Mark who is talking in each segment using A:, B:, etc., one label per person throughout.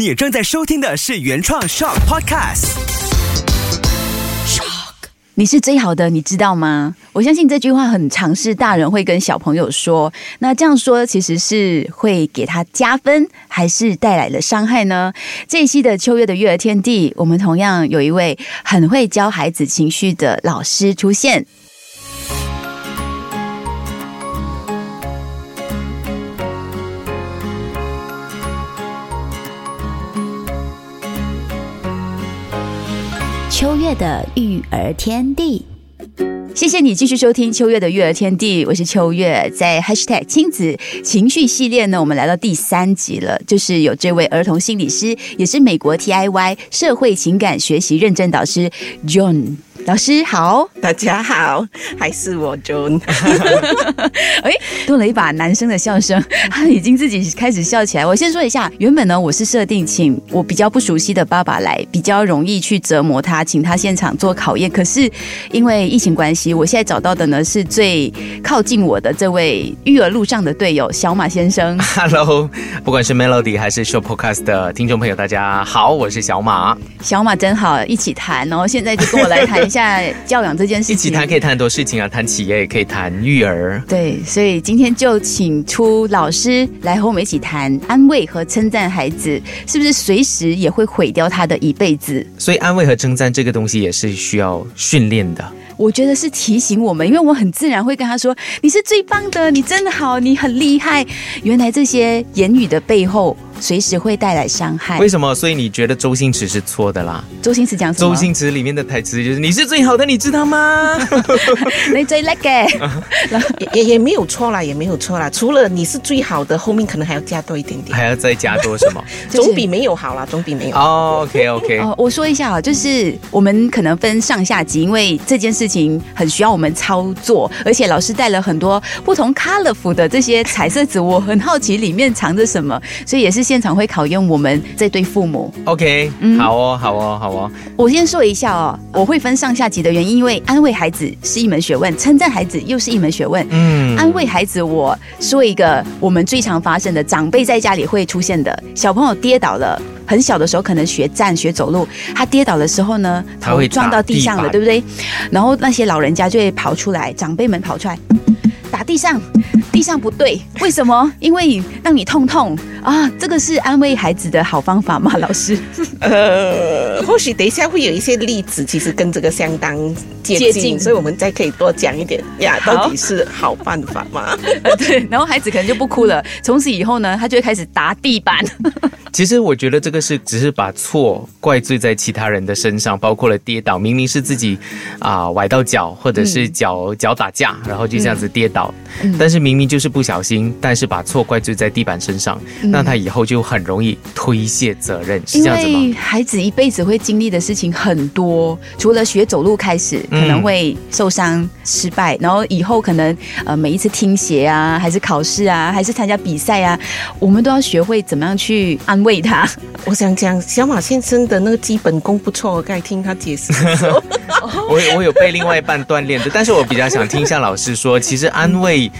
A: 你正在收听的是原创 Shock podcasts。
B: 你是最好的，你知道吗？我相信这句话很常是大人会跟小朋友说。那这样说其实是会给他加分，还是带来了伤害呢？这一期的秋月的育儿天地，我们同样有一位很会教孩子情绪的老师出现。的育儿天地，谢谢你继续收听秋月的育儿天地，我是秋月。在 Hashtag 亲子情绪系列呢，我们来到第三集了，就是有这位儿童心理师，也是美国 TIY 社会情感学习认证导师 John。老师好，
C: 大家好，还是我 John。
B: 哎，多了一把男生的笑声，他已经自己开始笑起来。我先说一下，原本呢，我是设定请我比较不熟悉的爸爸来，比较容易去折磨他，请他现场做考验。可是因为疫情关系，我现在找到的呢是最靠近我的这位育儿路上的队友小马先生。
D: Hello，不管是 Melody 还是 Show Podcast 的听众朋友，大家好，我是小马。
B: 小马真好，一起谈。然后现在就跟我来谈一下。在教养这件事情，
D: 一起谈可以谈很多事情啊，谈企业也可以谈育儿。
B: 对，所以今天就请出老师来和我们一起谈安慰和称赞孩子，是不是随时也会毁掉他的一辈子？
D: 所以安慰和称赞这个东西也是需要训练的。
B: 我觉得是提醒我们，因为我很自然会跟他说：“你是最棒的，你真的好，你很厉害。”原来这些言语的背后。随时会带来伤害。
D: 为什么？所以你觉得周星驰是错的啦？
B: 周星驰讲什么？
D: 周星驰里面的台词就是“你是最好的”，你知道吗？
B: 你最叻嘅，
C: 也也没有错啦，也没有错啦。除了你是最好的，后面可能还要加多一点点，
D: 还要再加多什么？
C: 总比没有好啦，总比没有。
D: 哦，OK OK。
B: 哦，我说一下啊，就是我们可能分上下集，因为这件事情很需要我们操作，而且老师带了很多不同 colorful 的这些彩色纸，我很好奇里面藏着什么，所以也是。现场会考验我们这对父母。
D: OK，嗯，好哦，好哦，好哦。
B: 我先说一下哦，我会分上下级的原因，因为安慰孩子是一门学问，称赞孩子又是一门学问。嗯，安慰孩子，我说一个我们最常发生的，长辈在家里会出现的，小朋友跌倒了，很小的时候可能学站、学走路，他跌倒的时候呢，
D: 他会
B: 撞到地上了，对不对？然后那些老人家就会跑出来，长辈们跑出来。打地上，地上不对，为什么？因为让你痛痛啊！这个是安慰孩子的好方法吗？老师？
C: 呃，或许等一下会有一些例子，其实跟这个相当接近，所以我们再可以多讲一点呀。到底是好办法吗？
B: 对，然后孩子可能就不哭了。从此以后呢，他就会开始打地板。
D: 其实我觉得这个是只是把错怪罪在其他人的身上，包括了跌倒，明明是自己啊崴到脚，或者是脚脚打架，然后就这样子跌倒，但是明明就是不小心，但是把错怪罪在地板身上，那他以后就很容易推卸责任，是这样子吗？
B: 孩子一辈子会经历的事情很多，除了学走路开始可能会受伤失败，然后以后可能呃每一次听写啊，还是考试啊，还是参加比赛啊，我们都要学会怎么样去安。慰他，
C: 我想讲小马先生的那个基本功不错，我刚才听他解释的时候，
D: 我我有被另外一半锻炼的，但是我比较想听一下老师说，其实安慰。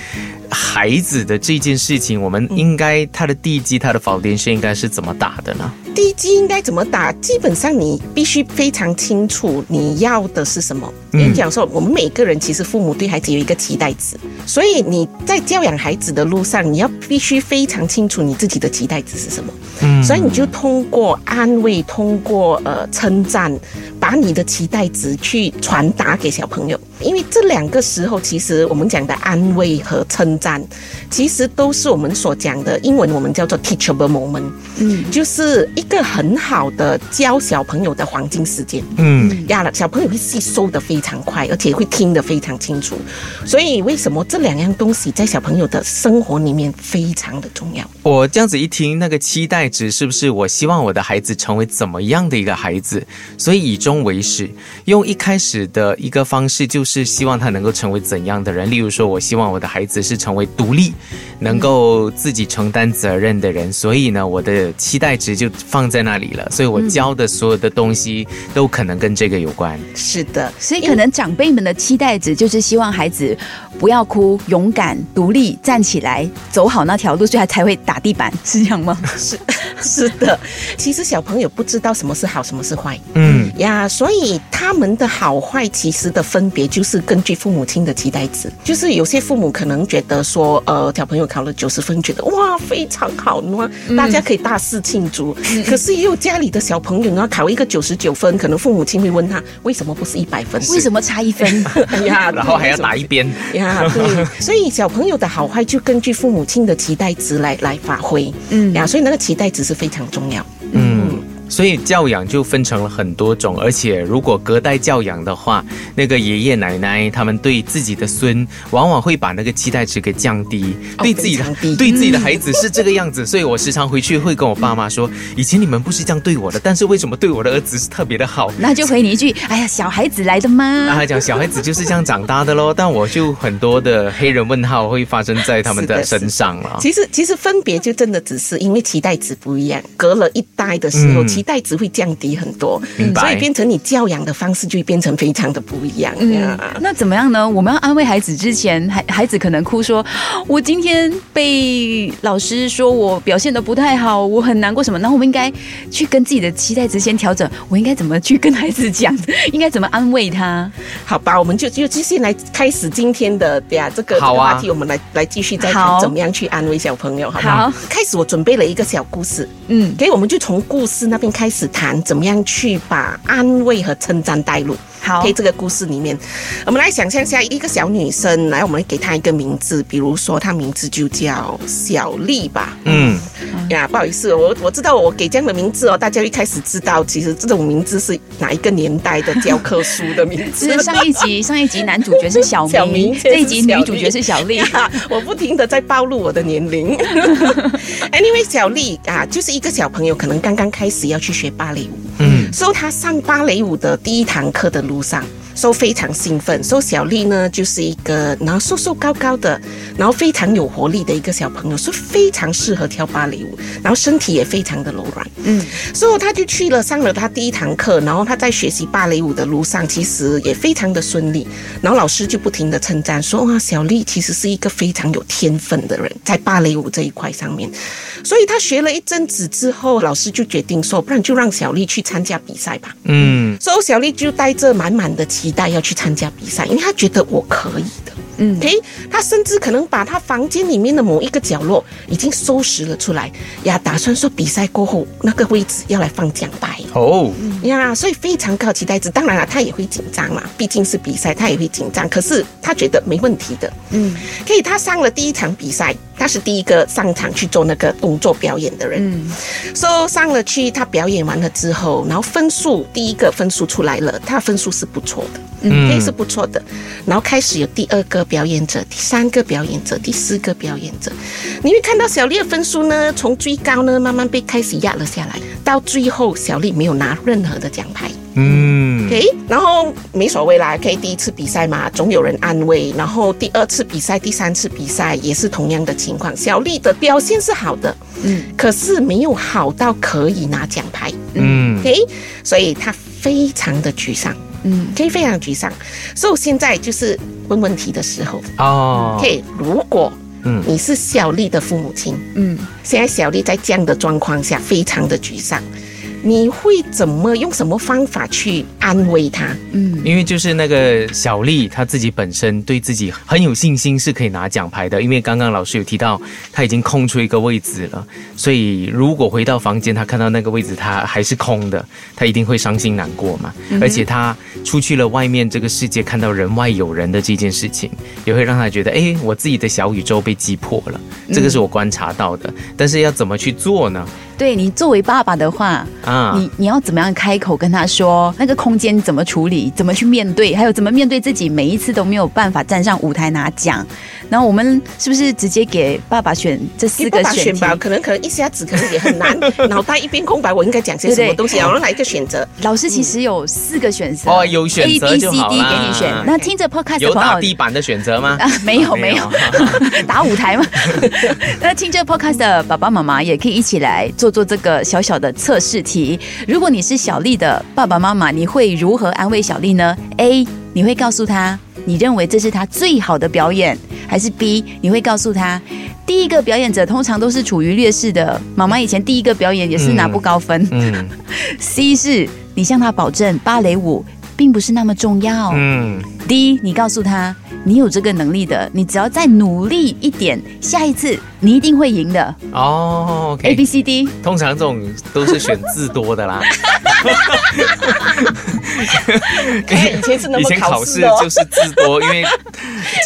D: 孩子的这件事情，我们应该他的地基、他的否定是应该是怎么打的呢？
C: 地基应该怎么打？基本上你必须非常清楚你要的是什么。你讲说，我们每个人其实父母对孩子有一个期待值，所以你在教养孩子的路上，你要必须非常清楚你自己的期待值是什么。嗯，所以你就通过安慰，通过呃称赞，把你的期待值去传达给小朋友。因为这两个时候，其实我们讲的安慰和称赞，其实都是我们所讲的英文，我们叫做 teachable moment，嗯，就是一个很好的教小朋友的黄金时间，嗯，呀了，小朋友会吸收的非常快，而且会听得非常清楚。所以为什么这两样东西在小朋友的生活里面非常的重要？
D: 我这样子一听，那个期待值是不是我希望我的孩子成为怎么样的一个孩子？所以以终为始，用一开始的一个方式就是。是希望他能够成为怎样的人？例如说，我希望我的孩子是成为独立、能够自己承担责任的人。所以呢，我的期待值就放在那里了。所以我教的所有的东西都可能跟这个有关。
C: 是的，
B: 所以可能长辈们的期待值就是希望孩子不要哭，勇敢、独立、站起来，走好那条路，所以他才会打地板，是这样吗？
C: 是。是的，其实小朋友不知道什么是好，什么是坏。
D: 嗯
C: 呀，所以他们的好坏其实的分别就是根据父母亲的期待值。就是有些父母可能觉得说，呃，小朋友考了九十分，觉得哇非常好，呢，大家可以大肆庆祝。可是也有家里的小朋友呢，考一个九十九分，可能父母亲会问他为什么不是一百分？
B: 为什么差一分？
C: 哎 呀，
D: 然后还要打一边。
C: 呀，对，所以小朋友的好坏就根据父母亲的期待值来来发挥。
B: 嗯
C: 呀，所以那个期待值是非常重要。
D: 嗯，所以教养就分成了很多种，而且如果隔代教养的话，那个爷爷奶奶他们对自己的孙，往往会把那个期待值给降低，
C: 哦
D: 对自己的对自己的孩子是这个样子。所以我时常回去会跟我爸妈说，以前你们不是这样对我的，但是为什么对我的儿子是特别的好？
B: 那就回你一句：哎呀，小孩子来的吗？
D: 然后他讲小孩子就是这样长大的喽，但我就很多的黑人问号会发生在他们的身上了。
C: 其实其实分别就真的只是因为期待值不一样，隔了一代的时候，
D: 嗯
C: 期待值会降低很多，所以变成你教养的方式就会变成非常的不一样。
B: 嗯，那怎么样呢？我们要安慰孩子之前，孩孩子可能哭说：“我今天被老师说我表现的不太好，我很难过什么。”然后我们应该去跟自己的期待值先调整。我应该怎么去跟孩子讲？应该怎么安慰他？
C: 好吧，我们就就继续来开始今天的对呀、这个、话题，我们来来继续再怎么样去安慰小朋友，好不好？
B: 好
C: 开始我准备了一个小故事，
B: 嗯，
C: 给我们就从故事那边开始谈，怎么样去把安慰和称赞带入。
B: 好
C: 可以这个故事里面，我们来想象一下一个小女生，来，我们给她一个名字，比如说她名字就叫小丽吧。
D: 嗯，
C: 呀，不好意思，我我知道我给这样的名字哦，大家一开始知道，其实这种名字是哪一个年代的教科书的名字。
B: 是上一集 上一集男主角是小明，
C: 小明
B: 这一集女主角是小丽。
C: 呀我不停的在暴露我的年龄。anyway，小丽啊，就是一个小朋友，可能刚刚开始要去学芭蕾舞。
D: 嗯，
C: 所以他上芭蕾舞的第一堂课的路上，所以非常兴奋。所以小丽呢，就是一个然后瘦瘦高高的，然后非常有活力的一个小朋友，所以非常适合跳芭蕾舞，然后身体也非常的柔软。
B: 嗯，
C: 所以他就去了上了他第一堂课，然后他在学习芭蕾舞的路上，其实也非常的顺利。然后老师就不停的称赞说：“哇，小丽其实是一个非常有天分的人，在芭蕾舞这一块上面。”所以他学了一阵子之后，老师就决定说：“不然就让小丽去参加比赛吧。”
D: 嗯，
C: 所以小丽就带着满满的期待要去参加比赛，因为她觉得我可以的。
B: 嗯
C: OK，她甚至可能把她房间里面的某一个角落已经收拾了出来，呀，打算说比赛过后那个位置要来放奖牌。
D: 哦，
C: 呀，所以非常高期待值。当然了，她也会紧张嘛，毕竟是比赛，她也会紧张。可是她觉得没问题的。
B: 嗯
C: 可以，她上了第一场比赛，她是第一个上场去做那个动作表演的人。
B: 嗯
C: so 上了去，他表演完了之后，然后分数第一个分数出来了，他分数是不错的，
D: 嗯
C: 可以是不错的。然后开始有第二个表演者、第三个表演者、第四个表演者，你会看到小丽的分数呢，从最高呢慢慢被开始压了下来，到最后小丽没有拿任何的奖牌。
D: 嗯
C: ，OK，然后没所谓啦，可以第一次比赛嘛，总有人安慰。然后第二次比赛、第三次比赛也是同样的情况，小丽的表现是好的，
B: 嗯。
C: 可是没有好到可以拿奖牌。
D: 嗯
C: ，OK，所以她非常的沮丧。
B: 嗯
C: ，OK，非常沮丧。所以现在就是问问题的时候。
D: 哦
C: ，，OK，如果
D: 嗯。
C: 你是小丽的父母亲，
B: 嗯。
C: 现在小丽在这样的状况下非常的沮丧，你会怎么用什么方法去安慰他？
B: 嗯
D: 因为就是那个小丽，她自己本身对自己很有信心，是可以拿奖牌的。因为刚刚老师有提到，她已经空出一个位置了，所以如果回到房间，她看到那个位置她还是空的，她一定会伤心难过嘛。而且她出去了外面这个世界，看到人外有人的这件事情，也会让她觉得，哎，我自己的小宇宙被击破了。这个是我观察到的。但是要怎么去做呢？
B: 对你作为爸爸的话，
D: 啊，
B: 你你要怎么样开口跟他说那个空间怎么处理，怎么去面对，还有怎么面对自己每一次都没有办法站上舞台拿奖。然后我们是不是直接给爸爸选这四
C: 给爸爸
B: 个选题？
C: 吧，可能可能一下子可能也很难，脑袋一片空白，我应该讲些什么东西啊？我要来一个选择。
B: 老师其实有四个选择
D: 哦有选择
B: A B
D: 就
B: C
D: 好
B: D
D: 啦
B: 给你选。那听着 Podcast 的
D: 有打地板的选择吗？
B: 啊，没有
D: 没有，
B: 打舞台吗。那听这 podcast 的爸爸妈妈也可以一起来做做这个小小的测试题。如果你是小丽的爸爸妈妈，你会如何安慰小丽呢？A，你会告诉她你认为这是他最好的表演，还是 B，你会告诉他第一个表演者通常都是处于劣势的。妈妈以前第一个表演也是拿不高分。
D: 嗯
B: C 是你向他保证芭蕾舞并不是那么重要。
D: 嗯
B: D 你告诉他你有这个能力的，你只要再努力一点，下一次你一定会赢的。
D: 哦
B: A，OK，B C D
D: 通常这种都是选字多的啦。
C: 哎以前是那么
D: 以前考
C: 试
D: 就是字多，因为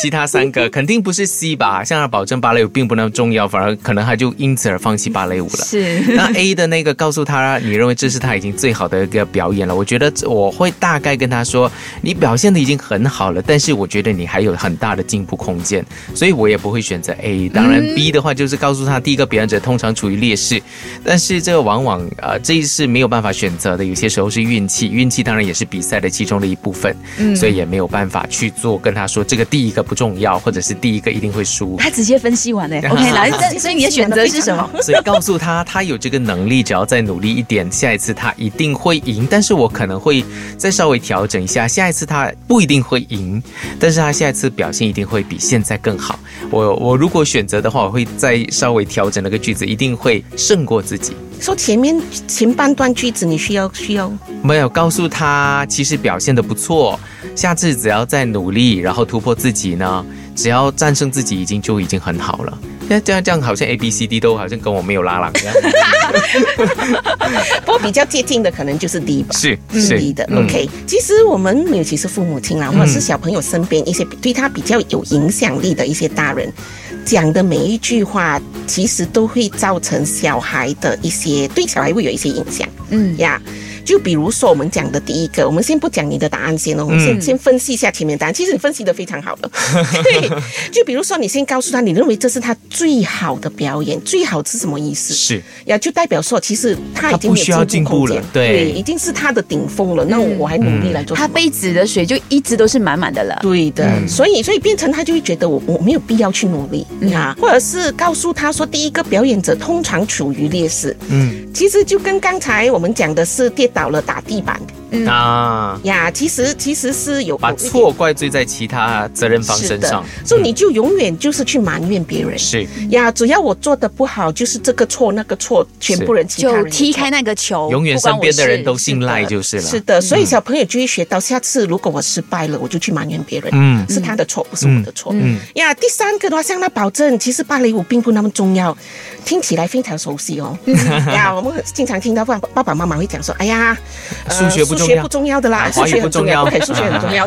D: 其他三个肯定不是 C 吧？向他保证芭蕾舞并不那么重要，反而可能他就因此而放弃芭蕾舞了。
B: 是
D: 那 A 的那个告诉他，你认为这是他已经最好的一个表演了。我觉得我会大概跟他说，你表现的已经很好了，但是我觉得你还有很大的进步空间，所以我也不会选择 A。当然 B 的话就是告诉他，第一个表演者通常处于劣势，但是这个往往呃这是没有办法选择的，有些时候是运气，运气当然也是比赛的其中的一部分，所以也没有办法去做跟他说这个第一个不重要，或者是第一个一定会输。
B: 他直接分析完了。OK，来，这 所以你的选择是什么？
D: 所以告诉他，他有这个能力，只要再努力一点，下一次他一定会赢。但是我可能会再稍微调整一下，下一次他不一定会赢，但是他下一次表现一定会比现在更好。我我如果选择的话，我会再稍微调整那个句子，一定会胜过自己。
C: 说前面前半段句子你需要需要
D: 没有告诉他，其实表现的不错，下次只要再努力，然后突破自己呢，只要战胜自己，已经就已经很好了。那这样这样好像 A B C D 都好像跟我没有拉郎一样。
C: 不过比较接近的可能就是 D 吧。
D: 是
C: 是
D: 是
C: D 的、
D: 嗯
C: OK，其实我们尤其是父母亲啦，或者是小朋友身边一些对他比较有影响力的一些大人，讲的每一句话，其实都会造成小孩的一些对小孩会有一些影响。
B: 嗯，
C: 呀。就比如说我们讲的第一个，我们先不讲你的答案先哦，我们先、
D: 嗯
C: 先分析一下前面答案。其实你分析的非常好了，对。就比如说你先告诉他，你认为这是他最好的表演，最好是什么意思？
D: 是。
C: 呀，就代表说其实他已经
D: 他不需要
C: 有进步
D: 了对
C: 已经是他的顶峰了。那我我还努力来做？
B: 他杯子的水就一直都是满满的了。
C: 对的，
D: 嗯
C: 所以所以变成他就会觉得我我没有必要去努力啊、或者是告诉他说，第一个表演者通常处于劣势，
D: 嗯
C: 其实就跟刚才我们讲的是跌倒了打地板。
D: 啊，
C: 呀，其实其实是有
D: 把错怪罪在其他责任方身上，
C: 所以你就永远就是去埋怨别人。
D: 是。
C: 呀，只要我做的不好，就是这个错那个错，全部人人
B: 就踢开那个球，
D: 永远身边的人都信赖就是了。
C: 是的，所以小朋友就会学到，下次如果我失败了，我就去埋怨别人，
D: 嗯。
C: 是他的错，不是我的错。
D: 嗯。
C: 呀，第三个的话，向他保证，其实芭蕾舞并不那么重要，听起来非常熟悉哦。呀，我们经常听到爸爸爸妈妈会讲说，哎呀，呃
D: 数学不重要
C: 不重要的啦，
D: 啊
C: 数
D: 学不重
C: 要，
D: 要
C: 对，数学很重要。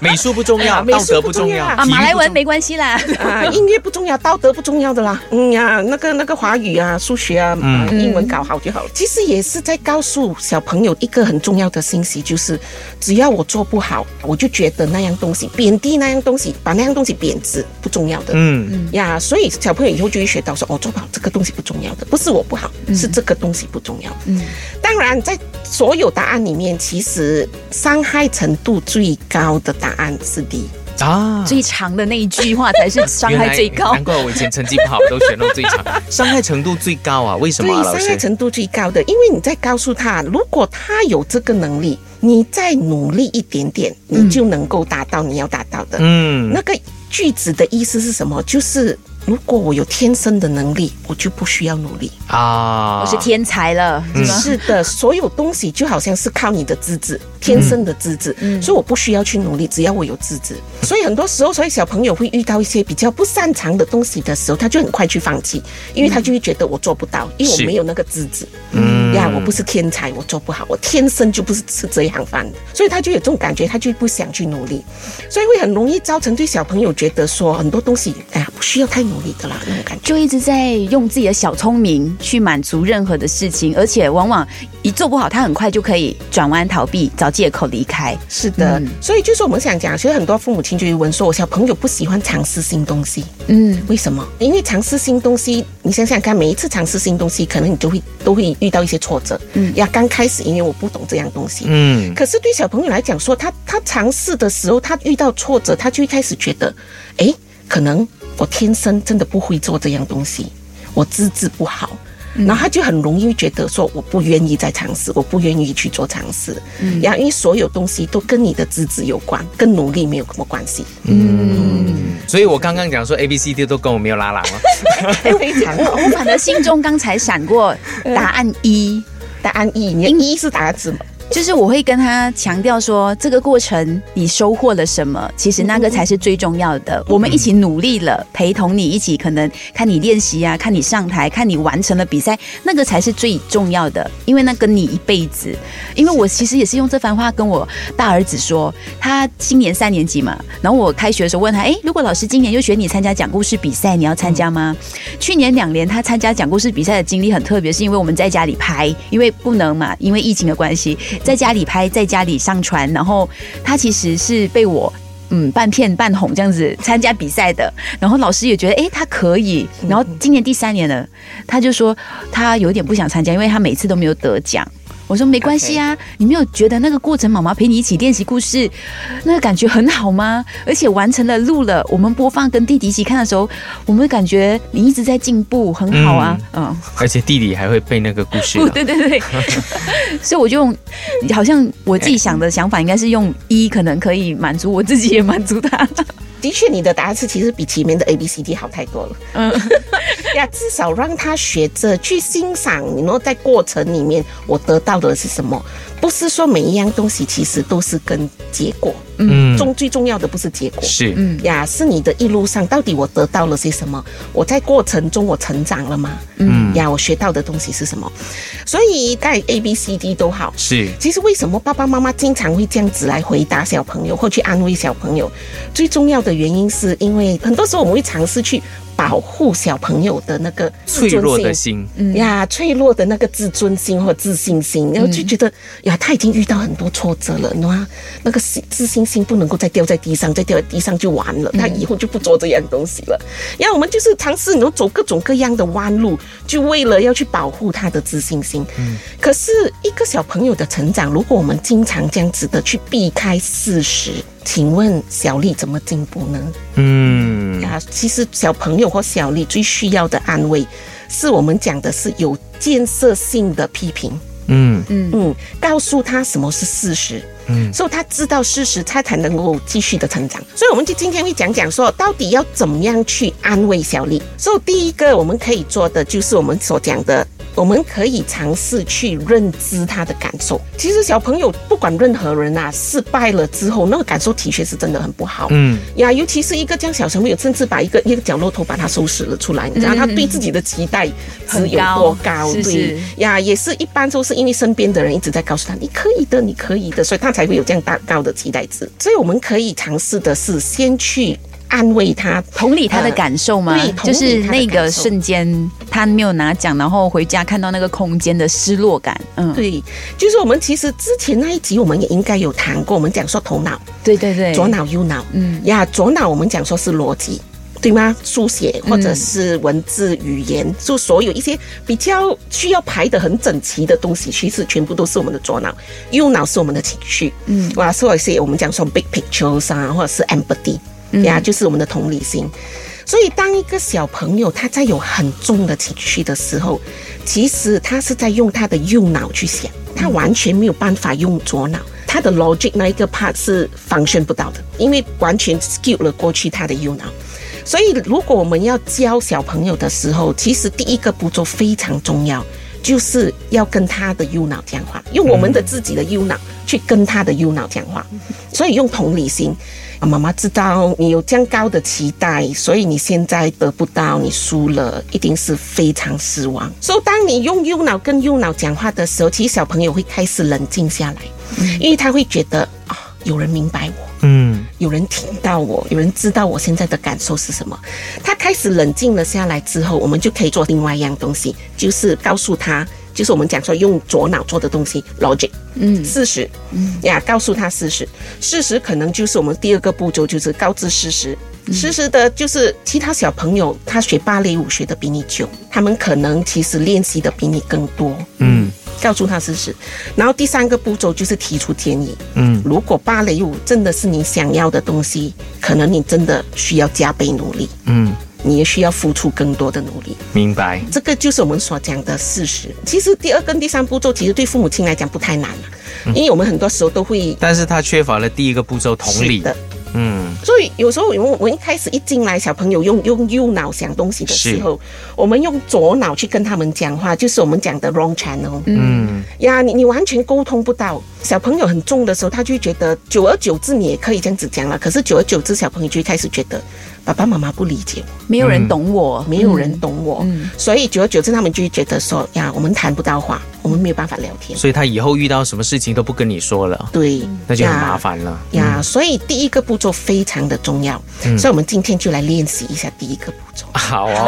D: 美术不重要，道德不重要
B: 啊，马来文没关系啦。
C: 啊，音乐不重要，道德不重要的啦。嗯呀，那个那个华语啊、数学啊、
D: 嗯
C: 啊英文搞好就好了。其实也是在告诉小朋友一个很重要的信息，就是只要我做不好，我就觉得那样东西贬低那样东西，把那样东西贬值不重要的。
D: 嗯
C: 呀，所以小朋友以后就会学到说，哦，做不好这个东西不重要的，不是我不好，是这个东西不重要。
B: 嗯，
C: 当然，在所有答案里面，其实伤害程度最高的答案是 D。
D: 啊。
B: 最长的那一句话才是伤害最高。
D: 难怪我以前成绩不好，都选到最长，伤害程度最高啊？为什
C: 对
D: 么啊，老师？
C: 伤害程度最高的，因为你在告诉他，如果他有这个能力，你再努力一点点，你就能够达到你要达到的。
D: 嗯
C: 那个句子的意思是什么？就是如果我有天生的能力，我就不需要努力。
D: 啊，
B: 我是天才了，是吗？
C: 是的，所有东西就好像是靠你的资质，天生的资质，所以我不需要去努力，只要我有资质。所以很多时候，所以小朋友会遇到一些比较不擅长的东西的时候，他就很快去放弃，因为他就会觉得我做不到，因为我没有那个资质。
D: 嗯。
C: 呀，我不是天才，我做不好，我天生就不是吃这一行饭的，所以他就有这种感觉，他就不想去努力，所以会很容易造成对小朋友觉得说很多东西，哎呀，不需要太努力的啦那种感觉。
B: 就一直在用自己的小聪明去满足任何的事情，而且往往一做不好，他很快就可以转弯逃避，找借口离开。
C: 是的，
B: 嗯
C: 所以就是我们想讲，其实很多父母亲就会问说，我小朋友不喜欢尝试新东西，
B: 嗯，
C: 为什么？因为尝试新东西，你想想看，每一次尝试新东西，可能你就会都会遇到一些挫折。嗯，呀，刚开始因为我不懂这样东西，
D: 嗯
C: 可是对小朋友来讲说，他他尝试的时候，他遇到挫折，他就会开始觉得，诶，可能我天生真的不会做这样东西，我资质不好。然后他就很容易觉得说，我不愿意再尝试，我不愿意去做尝试。嗯，呀，因为所有东西都跟你的资质有关，跟努力没有什么关系。
D: 嗯，所以我刚刚讲说 A B C D 都跟我没有拉郎了。
C: 非常好。
B: 我反而心中刚才闪过答案一。
C: 答案一，你的一是答案什么？
B: 就是我会跟他强调说，这个过程你收获了什么，其实那个才是最重要的。我们一起努力了，陪同你一起，可能看你练习啊，看你上台，看你完成了比赛，那个才是最重要的，因为那跟你一辈子。因为我其实也是用这番话跟我大儿子说，他今年三年级嘛，然后我开学的时候问他，哎，如果老师今年又选你参加讲故事比赛，你要参加吗？去年两年他参加讲故事比赛的经历很特别，是因为我们在家里拍，因为不能嘛，因为疫情的关系。在家里拍，在家里上传，然后他其实是被我嗯半骗半哄这样子参加比赛的，然后老师也觉得哎他可以，然后今年第三年了，他就说他有点不想参加，因为他每次都没有得奖。我说没关系啊，你没有觉得那个过程妈妈陪你一起练习故事，那个感觉很好吗？而且完成了录了，我们播放跟弟弟一起看的时候，我们感觉你一直在进步，很好啊，嗯。
D: 而且弟弟还会背那个故事。
B: 对对对，所以我就用，好像我自己想的想法应该是用一，可能可以满足我自己，也满足他。
C: 的确，你的答案是其实比前面的 A B C D 好太多了。嗯，呀，至少让他学着去欣赏，然后在过程里面我得到的是什么。不是说每一样东西其实都是跟结果，嗯，重最重要的不是结果，
D: 是，嗯
C: 呀，是你的一路上到底我得到了些什么？我在过程中我成长了吗？嗯呀，我学到的东西是什么？所以带 A B C D 都好，
D: 是。
C: 其实为什么爸爸妈妈经常会这样子来回答小朋友或去安慰小朋友？最重要的原因是因为很多时候我们会尝试去。保护小朋友的那个
D: 脆弱的心
C: 呀，脆弱的那个自尊心或自信心，然后就觉得呀，他已经遇到很多挫折了，那那个自信心不能够再掉在地上，再掉在地上就完了，他以后就不做这样东西了。然后我们就是尝试能走各种各样的弯路，就为了要去保护他的自信心。嗯，可是一个小朋友的成长，如果我们经常这样子的去避开事实。请问小丽怎么进步呢？嗯啊，其实小朋友或小丽最需要的安慰，是我们讲的是有建设性的批评。嗯嗯嗯，告诉他什么是事实。嗯，所以他知道事实，他才能够继续的成长。所以我们就今天会讲讲说，到底要怎么样去安慰小丽。所以第一个我们可以做的，就是我们所讲的。我们可以尝试去认知他的感受。其实小朋友不管任何人啊，失败了之后，那个感受的确是真的很不好。嗯呀，尤其是一个这样小朋友，甚至把一个一个角落头把它收拾了出来，你知道他对自己的期待值有多高？对呀，也是一般都是因为身边的人一直在告诉他你可以的，你可以的，所以他才会有这样大高的期待值。所以我们可以尝试的是先去。安慰他，
B: 同理他的感受吗？对，就是那个瞬间，他没有拿奖，然后回家看到那个空间的失落感。
C: 嗯，对，就是我们其实之前那一集我们也应该有谈过，我们讲说头脑，
B: 对对对，
C: 左脑右脑，嗯呀，左脑我们讲说是逻辑，对吗？书写或者是文字语言，就所有一些比较需要排的很整齐的东西，其实全部都是我们的左脑，右脑是我们的情绪，嗯，哇，所以是我们讲说 big pictures 啊，或者是 empathy。呀，就是我们的同理心。所以，当一个小朋友他在有很重的情绪的时候，其实他是在用他的右脑去想，他完全没有办法用左脑，他的 logic 那一个 part 是 function 不到的，因为完全 skill 了过去他的右脑。所以，如果我们要教小朋友的时候，其实第一个步骤非常重要，就是要跟他的右脑讲话，用我们的自己的右脑去跟他的右脑讲话。所以，用同理心。妈妈知道你有这样高的期待，所以你现在得不到，你输了，一定是非常失望。所以，当你用右脑跟右脑讲话的时候，其实小朋友会开始冷静下来，因为他会觉得啊，有人明白我，嗯，有人听到我，有人知道我现在的感受是什么。他开始冷静了下来之后，我们就可以做另外一样东西，就是告诉他。就是我们讲说用左脑做的东西，logic，嗯，事实，嗯。呀，告诉他事实，事实可能就是我们第二个步骤，就是告知事实，事实的就是其他小朋友他学芭蕾舞学的比你久，他们可能其实练习的比你更多，嗯，告诉他事实，然后第三个步骤就是提出建议，嗯，如果芭蕾舞真的是你想要的东西，可能你真的需要加倍努力，嗯。你也需要付出更多的努力，
D: 明白？
C: 这个就是我们所讲的事实。其实第二跟第三步骤，其实对父母亲来讲不太难因为我们很多时候都会，
D: 但是他缺乏了第一个步骤同理
C: 的，
D: 嗯，
C: 所以有时候我们我一开始一进来，小朋友用用右脑想东西的时候，我们用左脑去跟他们讲话，就是我们讲的 wrong channel。
D: 嗯，
C: 呀，你你完全沟通不到。小朋友很重的时候，他就会觉得，久而久之你也可以这样子讲了。可是久而久之，小朋友就会开始觉得爸爸妈妈不理解我，
B: 没有人懂我，
C: 没有人懂我，
B: 嗯。
C: 所以久而久之，他们就会觉得说呀，我们谈不到话，我们没有办法聊天。
D: 所以他以后遇到什么事情都不跟你说了，
C: 对，
D: 那就很麻烦了。
C: 呀，所以第一个步骤非常的重要，所以我们今天就来练习一下第一个步骤。
D: 好哦，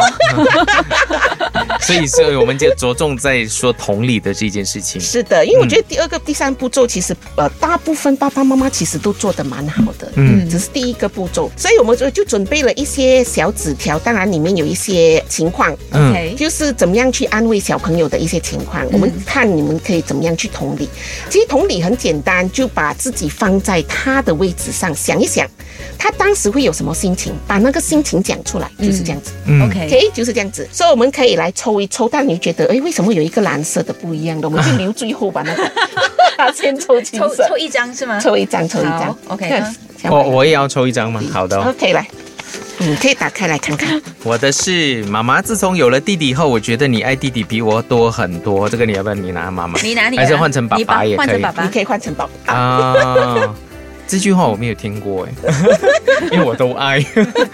D: 所以所以我们就着重在说同理的这件事情。
C: 是的，因为我觉得第二个、第三步骤其实呃，大部分爸爸妈妈其实都做的蛮好的，
D: 嗯。
C: 只是第一个步骤，所以我们就就准备了一些小纸条，当然里面有一些情况，
D: 嗯
B: OK，
C: 就是怎么样去安慰小朋友的一些情况，我们看你们可以怎么样去同理。其实同理很简单，就把自己放在他的位置上想一想，他当时会有什么心情，把那个心情讲出来，就是这样子。
D: 嗯
C: OK，OK，就是这样子，所以我们可以来抽一抽，但你觉得，哎，为什么有一个蓝色的不一样的？我们就留最后把那个 先抽
B: 抽抽一张是吗？
C: 抽一张，抽一张。
B: ，OK，
D: 我我也要抽一张吗？好的哦、
C: OK 来，嗯，可以打开来看看。
D: 我的是妈妈。自从有了弟弟后，我觉得你爱弟弟比我多很多。这个你要不要你拿妈妈？
B: 你拿你拿
D: 还是换成爸爸也可以
B: 换成爸爸
C: 你可以换成爸爸。
D: 啊。这句话我没有听过哎，因为我都爱。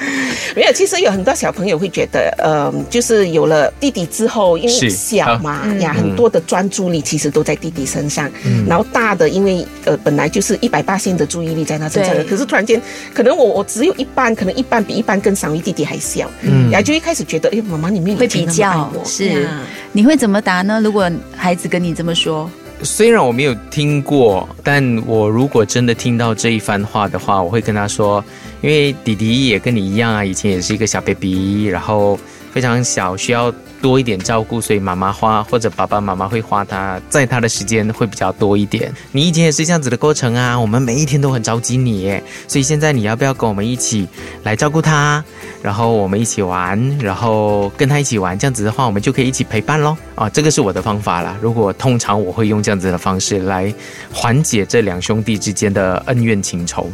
C: 没有，其实有很多小朋友会觉得，呃，就是有了弟弟之后，因为小嘛
B: 嗯
C: 呀，很多的专注力其实都在弟弟身上。然后大的，因为呃本来就是一百八线的注意力在他身上的，可是突然间，可能我我只有一半，可能一半比一半更少，因为弟弟还小，
D: 嗯。
C: 然后就一开始觉得，哎，妈妈你没有
B: 会比较是。
C: 呀。
B: 你会怎么答呢？如果孩子跟你这么说，
D: 虽然我没有听过，但我如果真的听到这一番话的话，我会跟他说，因为弟弟也跟你一样啊，以前也是一个小 baby，然后非常小，需要多一点照顾，所以妈妈花或者爸爸妈妈会花他在他的时间会比较多一点。你以前也是这样子的过程啊，我们每一天都很着急你耶，所以现在你要不要跟我们一起来照顾他？然后我们一起玩，然后跟他一起玩，这样子的话，我们就可以一起陪伴喽。啊，这个是我的方法啦。如果通常我会用这样子的方式来缓解这两兄弟之间的恩怨情仇。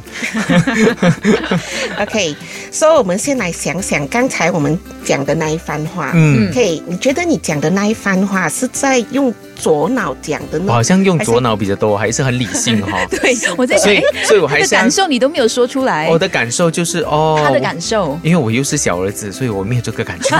C: OK，所以我们先来想想刚才我们讲的那一番话。
D: 嗯，
C: 你觉得你讲的那一番话是在用左脑讲的呢？
D: 我好像用左脑比较多，还是很理性哈、
B: 对我在想，
D: 所以
B: 哎，
D: 所以我还是
B: 感受你都没有说出来，
D: 我的感受就是哦，
B: 他的感受。
D: 因为我又是小儿子，所以我没有这个感觉。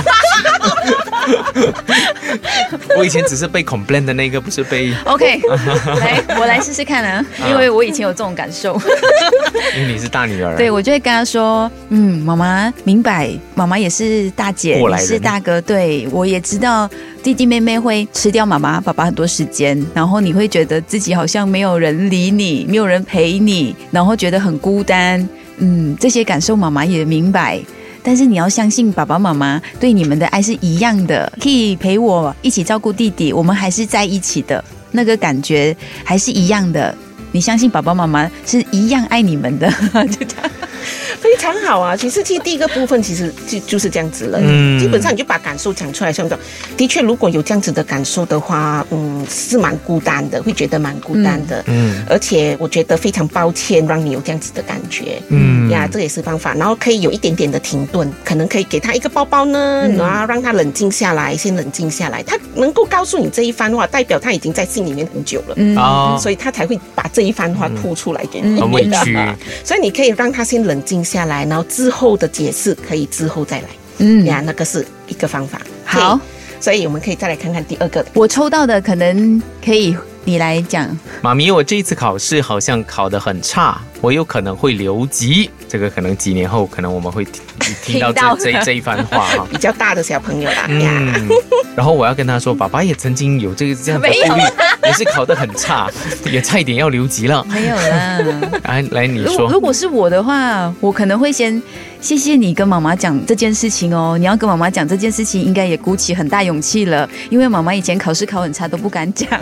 D: 我以前只是被 complain 的那个，不是被
B: ，OK，来，我来试试看啊，因为我以前有这种感受。
D: 因为你是大女儿。
B: 对，我就会跟她说，嗯，妈妈明白，妈妈也是大姐，你是大哥，对我也知道弟弟妹妹会吃掉妈妈、爸爸很多时间，然后你会觉得自己好像没有人理你，没有人陪你，然后觉得很孤单，嗯，这些感受妈妈也明白。但是你要相信爸爸妈妈对你们的爱是一样的，可以陪我一起照顾弟弟，我们还是在一起的，那个感觉还是一样的。你相信爸爸妈妈是一样爱你们的，就这样。
C: 非常好啊！其实，其实第一个部分其实就就是这样子了。
D: 嗯
C: 基本上你就把感受讲出来，像这种，的确，如果有这样子的感受的话，嗯，是蛮孤单的，会觉得蛮孤单的。
D: 嗯
C: 而且我觉得非常抱歉让你有这样子的感觉。
D: 嗯
C: 呀，这也是方法。然后可以有一点点的停顿，可能可以给他一个包包呢，
B: 嗯
C: 然后让他冷静下来，先冷静下来。他能够告诉你这一番话，代表他已经在心里面很久了。
B: 嗯
D: 哦，
C: 所以他才会把这一番话吐出来给你。
D: 很委屈。
C: 所以你可以让他先冷静下来，然后之后的解释可以之后再来。
B: 嗯
C: 呀，那个是一个方法。
B: 好
C: 所以我们可以再来看看第二个。
B: 我抽到的可能可以你来讲，
D: 妈咪，我这一次考试好像考得很差，我有可能会留级。这个可能几年后，可能我们会听听到
B: 听到
D: 这 这这一番话哈。
C: 比较大的小朋友啦，
D: 嗯，然后我要跟他说，爸爸也曾经有这个这样的顾虑，也是考得很差，也差一点要留级了。
B: 没有啦。
D: 来来，你
B: 如果
D: 说
B: 如果是我的话，我可能会先谢谢你跟妈妈讲这件事情哦。你要跟妈妈讲这件事情，应该也鼓起很大勇气了，因为妈妈以前考试考很差都不敢讲。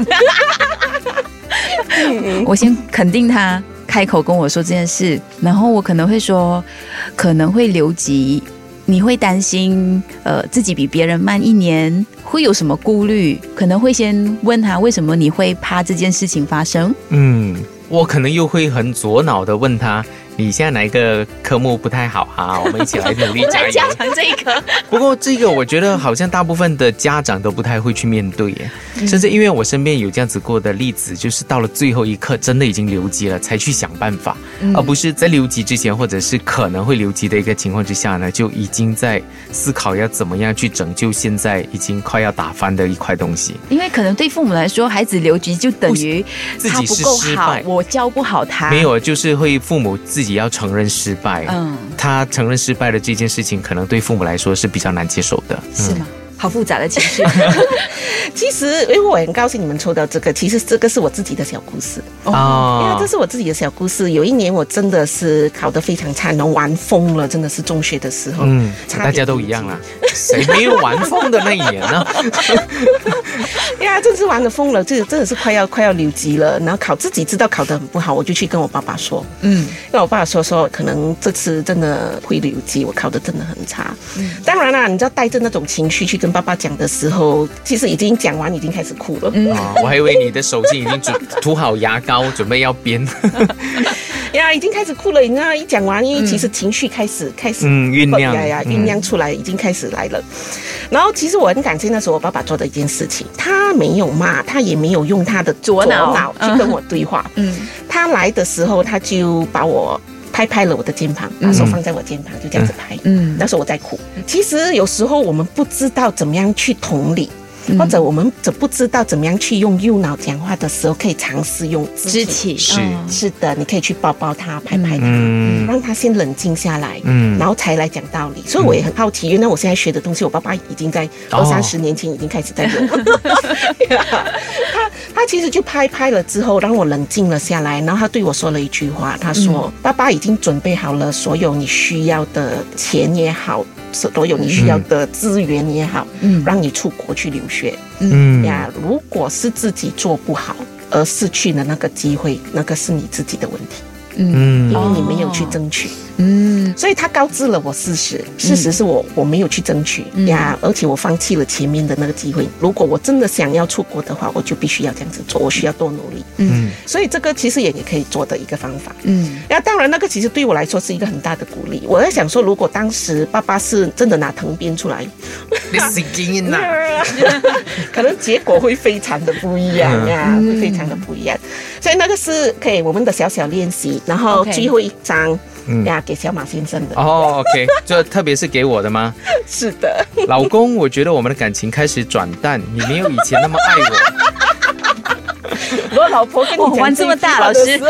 B: 我先肯定他开口跟我说这件事，然后我可能会说可能会留级，你会担心呃自己比别人慢一年，会有什么顾虑？可能会先问他为什么你会怕这件事情发生。
D: 嗯，我可能又会很左脑的问他，你现在哪一个科目不太好啊？我们一起来努力加油。
B: 来加强这一科，
D: 不过这个我觉得好像大部分的家长都不太会去面对耶，甚至因为我身边有这样子过的例子，就是到了最后一刻真的已经留级了，才去想办法，而不是在留级之前或者是可能会留级的一个情况之下呢，就已经在思考要怎么样去拯救现在已经快要打翻的一块东西。
B: 因为可能对父母来说，孩子留级就等于
D: 自己
B: 他不够好
D: 是失败，
B: 我教不好他。
D: 没，有，就是会父母自己要承认失败。
B: 嗯，
D: 他承认失败的这件事情，可能对父母来说是比较难接受的。
B: 是吗？好复杂的情绪。
C: 其实，因为我很高兴你们抽到这个，其实这个是我自己的小故事哦。因为
D: 哦
C: 这是我自己的小故事。有一年我真的是考得非常差，然后玩疯了，真的是中学的时候。
D: 嗯，大家都一样啦，谁没有玩疯的那一年呢？
C: 呀，真是玩的疯了，这真的是快要快要留级了。然后考自己知道考得很不好，我就去跟我爸爸说，
B: 嗯，
C: 跟我爸爸说说，可能这次真的会留级，我考得真的很差。嗯当然啦，你知道带着那种情绪去跟爸爸讲的时候，其实已经讲完，已经开始哭了。
D: 啊，我还以为你的手机已经准 涂好牙膏，准备要编。
C: 呀，已经开始哭了。你知道，一讲完，因为其实情绪开始、开始
D: 嗯酝酿
C: 呀酝酿出来，已经开始来了。然后，其实我很感谢那时候我爸爸做的一件事情，他没有骂，他也没有用他的
B: 左脑
C: 去跟我对话。
B: 嗯，
C: 他来的时候，他就把我拍拍了我的肩膀，把手放在我肩膀，就这样子拍。
B: 嗯
C: 那时候我在哭。其实有时候我们不知道怎么样去同理。或者我们怎不知道怎么样去用右脑讲话的时候，可以尝试用肢
B: 肢
C: 体。
D: 是
B: 嗯
C: 是的，你可以去抱抱他，拍拍他，
D: 嗯
C: 让他先冷静下来，
D: 嗯
C: 然后才来讲道理。所以我也很好奇，原来我现在学的东西，我爸爸已经在
D: 哦
C: 二三十年前已经开始在用。他他其实就拍拍了之后，让我冷静了下来，然后他对我说了一句话，他说：“爸爸已经准备好了所有你需要的钱也好，所有你需要的资源也好，
B: 嗯。
C: 让你出国去留学。
D: 嗯。
C: 呀，如果是自己做不好而失去了那个机会，那个是你自己的问题，
D: 嗯。
C: 因为你没有去争取。
B: 嗯
C: 所以他告知了我事实，事实是我我没有去争取、呀，而且我放弃了前面的那个机会。如果我真的想要出国的话，我就必须要这样子做，我需要多努力。
D: 嗯
C: 所以这个其实也也可以做的一个方法。
B: 嗯
C: 那当然，那个其实对我来说是一个很大的鼓励。我在想说，如果当时爸爸是真的拿藤鞭出来，
D: 你死劲呐！
C: 可能结果会非常的不一样呀，
B: 嗯
C: 会非常的不一样。所以那个是可以我们的小小练习，然后最后一张
D: 嗯
C: 呀给小马先生的。
D: 哦，OK，这特别是给我的吗？
C: 是的，
D: 老公，我觉得我们的感情开始转淡，你没有以前那么爱
C: 我。我老婆跟你讲
B: 哇玩这么大
C: 一句话的时候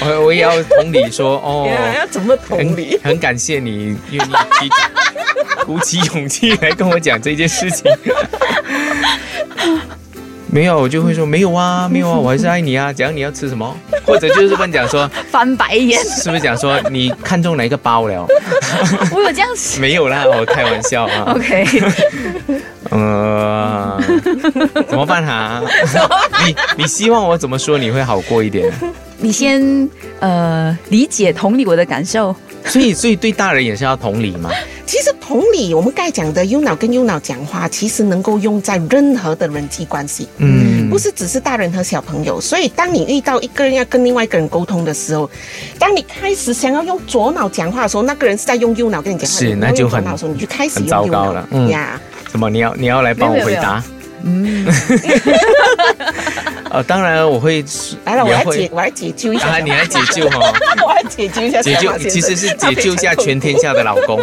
D: 我，我我也要同理说，哦，
C: 呀要怎么同
D: 很
C: 理？
D: 很感谢你愿意提鼓起勇气来跟我讲这件事情。没有，我就会说没有啊，没有啊，我还是爱你啊。讲你要吃什么，或者就是问讲说，
B: 翻白眼，
D: 是不是讲说你看中哪一个包了？
B: 我有这样子。
D: 没有啦，我开玩笑啊。
B: OK，
D: 呃，怎么办哈、你你希望我怎么说你会好过一点？
B: 你先呃理解同理我的感受。
D: 所以所以对大人也是要同理嘛。
C: 其实同理，我们该讲的右脑跟右脑讲话，其实能够用在任何的人际关系。
D: 嗯
C: 不是只是大人和小朋友，所以当你遇到一个人要跟另外一个人沟通的时候，当你开始想要用左脑讲话的时候，那个人是在用右脑跟你讲话，
D: 是那就很
C: 用左脑的时候，你就开始
D: 很糟
C: 用右
D: 了嗯
C: 呀。
D: 什么？你要你要来帮我回答？
B: 嗯，
D: 呃，当然我会
C: 来了，我来解，我来解救一下。
D: 啊，你来解救哈，
C: 我来解救一下
D: 解救其实是解救一下全天下的老公。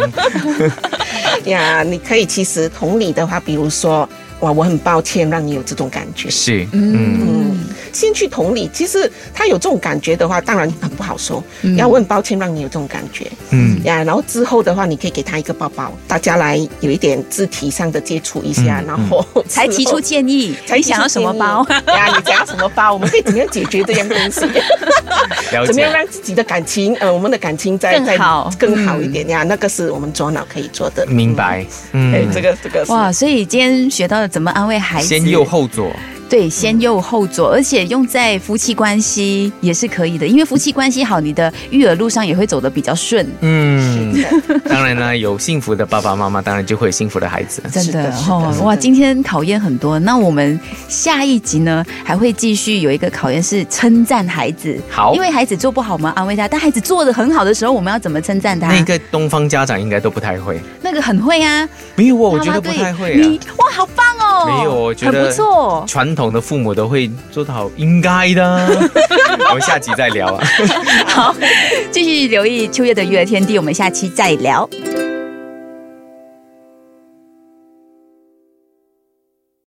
C: 呀。你可以其实同理的话，比如说，哇，我很抱歉让你有这种感觉。
D: 是，嗯
C: 嗯，先去同理，其实他有这种感觉的话，当然很不好说。呀，我很抱歉让你有这种感觉。
D: 嗯
C: 呀，然后之后的话，你可以给他一个抱抱，大家来有一点肢体上的接触一下，
D: 嗯
C: 然 后
B: 才提出建议，
C: 才
B: 想要什么包？
C: 呀，你想要什么包？我们可以怎么样解决这样东西？怎么样
D: 解。
C: 让自己的感情，呃，我们的感情再
B: 更好
C: 再更好一点呀？那个是我们左脑可以做的。
D: 明白，
C: 嗯。哎，
D: 嗯，
C: 这个这个
B: 哇，所以今天学到了怎么安慰孩子，
D: 先右后左，
B: 对，先右后左，而且用在夫妻关系也是可以的，因为夫妻关系好，你的育儿路上也会走得比较顺。
D: 嗯，
C: 是的
D: 当然呢，有幸福的爸爸妈妈，当然就会有幸福的孩子。
B: 真的哦哇！今天考验很多，那我们下一集呢还会继续有一个考验是称赞孩子，
D: 好
B: 因为孩孩子做不好，我们安慰他；但孩子做的很好的时候，我们要怎么称赞他？
D: 那个东方家长应该都不太会。
B: 那个很会啊，
D: 没有哦，我
B: 妈妈对
D: 觉得不太会
B: 你
D: 啊。
B: 哇，好棒哦！
D: 没有我觉得很
B: 不错。
D: 传统的父母都会做得好，应该的。我们下集再聊啊。
B: 好，继续留意秋月的育儿天地，我们下期再聊。